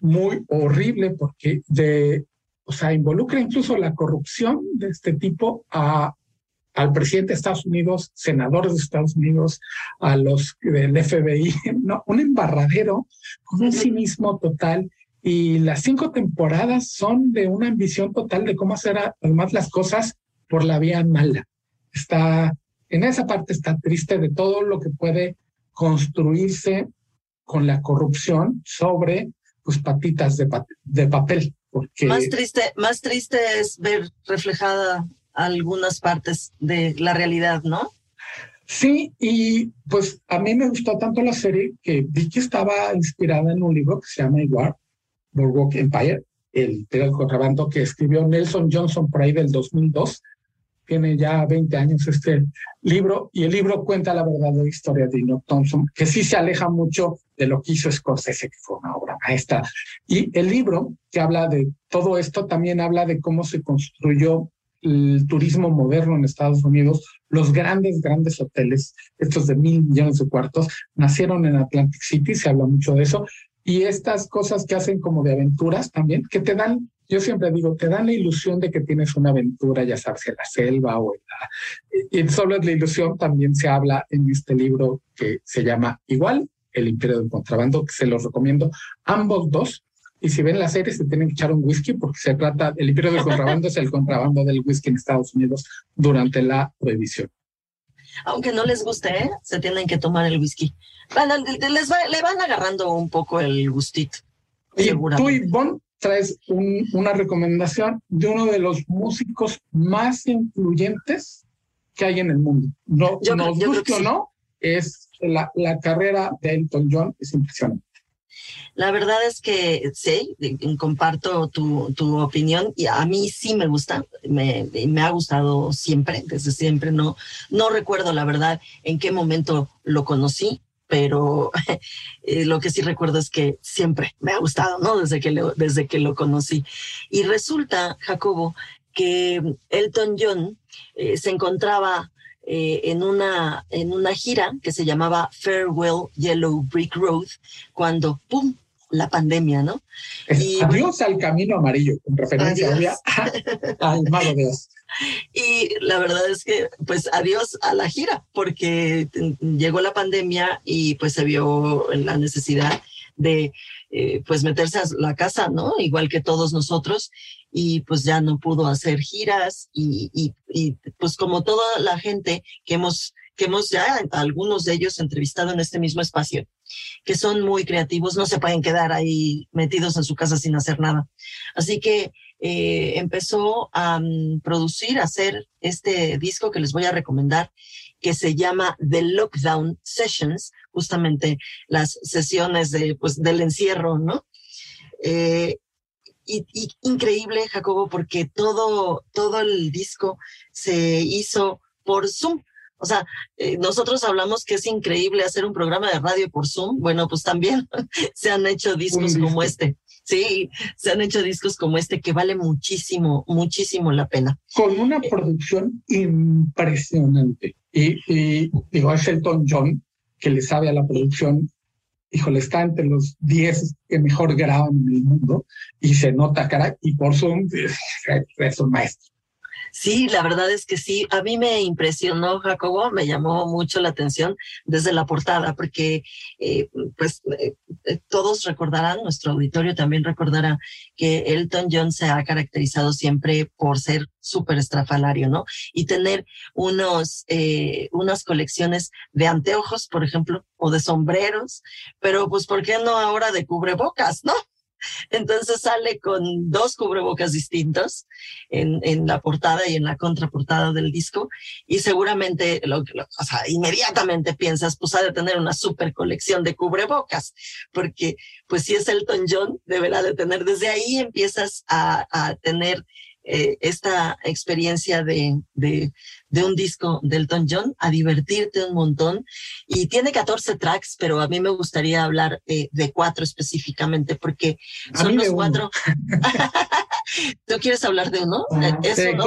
muy horrible porque de, o sea, involucra incluso la corrupción de este tipo a, al presidente de Estados Unidos, senadores de Estados Unidos, a los del FBI, no, un embarradero con un cinismo total. Y las cinco temporadas son de una ambición total de cómo hacer además las cosas por la vía mala. Está, en esa parte está triste de todo lo que puede construirse con la corrupción sobre pues patitas de, de papel. Porque... Más triste, más triste es ver reflejada algunas partes de la realidad, ¿no? Sí, y pues a mí me gustó tanto la serie que vi que estaba inspirada en un libro que se llama igual, Boardwalk Empire, el del contrabando que escribió Nelson Johnson por ahí del 2002. Tiene ya 20 años este libro y el libro cuenta la verdadera historia de Enoch Thompson, que sí se aleja mucho de lo que hizo Scorsese, que fue una obra maestra. Y el libro que habla de todo esto también habla de cómo se construyó el turismo moderno en Estados Unidos, los grandes, grandes hoteles, estos de mil millones de cuartos, nacieron en Atlantic City, se habla mucho de eso, y estas cosas que hacen como de aventuras también, que te dan, yo siempre digo, te dan la ilusión de que tienes una aventura, ya sabes, en la selva o en la... Y solo es la ilusión, también se habla en este libro que se llama igual, El Imperio del Contrabando, que se los recomiendo, ambos dos, y si ven la serie, se tienen que echar un whisky porque se trata, el imperio del contrabando es el contrabando del whisky en Estados Unidos durante la prohibición. Aunque no les guste, ¿eh? se tienen que tomar el whisky. les va, le van agarrando un poco el gustito. Y tú, Ivonne, traes una recomendación de uno de los músicos más influyentes que hay en el mundo. No, nos guste o no, es la, la carrera de Elton John es impresionante. La verdad es que sí, comparto tu, tu opinión y a mí sí me gusta, me, me, ha gustado siempre, desde siempre. No, no recuerdo la verdad en qué momento lo conocí, pero eh, lo que sí recuerdo es que siempre me ha gustado, ¿no? Desde que, lo, desde que lo conocí. Y resulta, Jacobo, que Elton John eh, se encontraba eh, en, una, en una gira que se llamaba Farewell Yellow Brick Road, cuando, ¡pum!, la pandemia, ¿no? Y, adiós al camino amarillo, con referencia al mago de Y la verdad es que, pues, adiós a la gira, porque llegó la pandemia y pues se vio la necesidad de, eh, pues, meterse a la casa, ¿no? Igual que todos nosotros y pues ya no pudo hacer giras y, y, pues como toda la gente que hemos, que hemos ya algunos de ellos entrevistado en este mismo espacio, que son muy creativos, no se pueden quedar ahí metidos en su casa sin hacer nada. Así que eh, empezó a um, producir, a hacer este disco que les voy a recomendar, que se llama The Lockdown Sessions, justamente las sesiones de, pues, del encierro, ¿no? Eh, y, increíble, Jacobo, porque todo, todo el disco se hizo por Zoom. O sea, eh, nosotros hablamos que es increíble hacer un programa de radio por Zoom. Bueno, pues también se han hecho discos como este. Sí, se han hecho discos como este que vale muchísimo, muchísimo la pena. Con una eh, producción impresionante. Y, y digo, es Elton John, que le sabe a la producción híjole, está entre los 10 que mejor graban en el mundo y se nota cara y por Zoom es un maestro. Sí, la verdad es que sí. A mí me impresionó, Jacobo, me llamó mucho la atención desde la portada, porque eh, pues eh, eh, todos recordarán, nuestro auditorio también recordará que Elton John se ha caracterizado siempre por ser súper estrafalario, ¿no? Y tener unos, unas colecciones de anteojos, por ejemplo, o de sombreros, pero pues, ¿por qué no ahora de cubrebocas, no? Entonces sale con dos cubrebocas distintos en, en, la portada y en la contraportada del disco. Y seguramente, lo, o sea, inmediatamente piensas, pues ha de tener una super colección de cubrebocas, porque pues si es Elton John, deberá de tener, desde ahí empiezas a, a tener eh, esta experiencia de, de, un disco del Elton John, a divertirte un montón. Y tiene 14 tracks, pero a mí me gustaría hablar eh, de cuatro específicamente, porque son los cuatro. ¿Tú quieres hablar de uno? Ah, es uno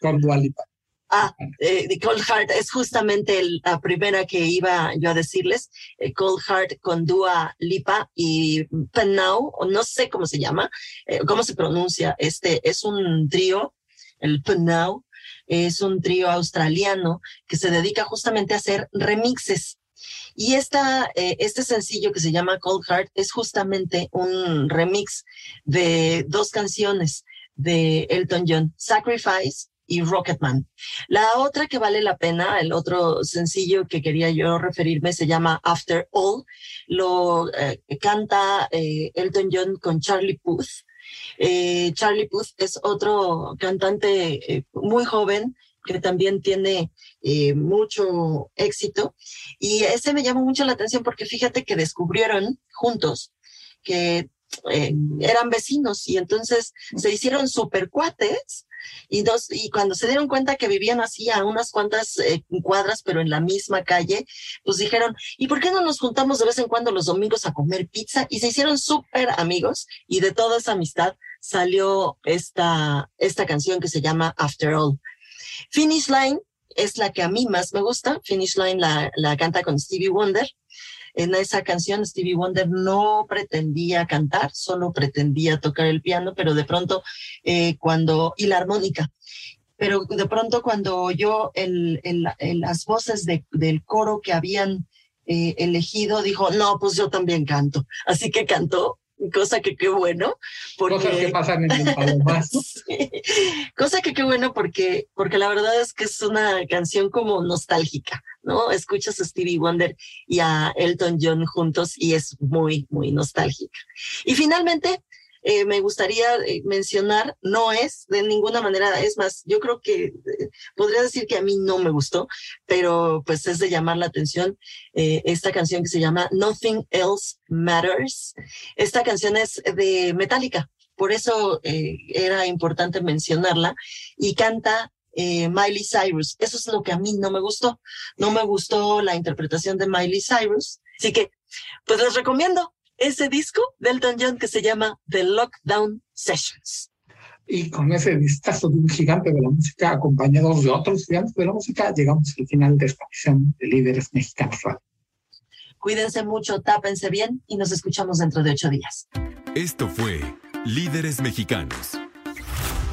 con Dualipa. Ah, eh, Cold Heart es justamente la primera que iba yo a decirles. Eh, Cold Heart con Dua Lipa y Penau, no sé cómo se llama, eh, cómo se pronuncia. Este es un trío, el Penau, es un trío australiano que se dedica justamente a hacer remixes. Y esta, eh, este sencillo que se llama Cold Heart es justamente un remix de dos canciones de Elton John, Sacrifice y Rocketman. La otra que vale la pena, el otro sencillo que quería yo referirme se llama After All. Lo eh, canta eh, Elton John con Charlie Puth. Eh, Charlie Puth es otro cantante muy joven que también tiene mucho éxito. Y ese me llamó mucho la atención porque fíjate que descubrieron juntos que eran vecinos y entonces se hicieron super cuates y, dos, y cuando se dieron cuenta que vivían así a unas cuantas eh, cuadras, pero en la misma calle, pues dijeron, ¿y por qué no nos juntamos de vez en cuando los domingos a comer pizza? Y se hicieron súper amigos y de toda esa amistad salió esta, esta canción que se llama After All. Finish Line es la que a mí más me gusta. Finish Line la, la canta con Stevie Wonder. En esa canción Stevie Wonder no pretendía cantar, solo pretendía tocar el piano, pero de pronto eh, cuando, y la armónica, pero de pronto cuando oyó el, las voces del coro que habían eh, elegido, dijo, no, pues yo también canto. Así que cantó cosa que qué bueno. Porque... Cosas que pasan en el palomazo. Cosa que qué bueno porque, porque la verdad es que es una canción como nostálgica, ¿no? Escuchas a Stevie Wonder y a Elton John juntos y es muy, muy nostálgica. Y finalmente, eh, me gustaría eh, mencionar, no es de ninguna manera, es más, yo creo que eh, podría decir que a mí no me gustó, pero pues es de llamar la atención esta canción que se llama Nothing Else Matters. Esta canción es de Metallica, por eso era importante mencionarla y canta Miley Cyrus. Eso es lo que a mí no me gustó. No me gustó la interpretación de Miley Cyrus. Así que, pues les recomiendo ese disco de Elton John que se llama The Lockdown Sessions. Y con ese vistazo de un gigante de la música, acompañados de otros gigantes de la música, llegamos al final de esta misión de Líderes Mexicanos Cuídense mucho, tápense bien y nos escuchamos dentro de ocho días. Esto fue Líderes Mexicanos.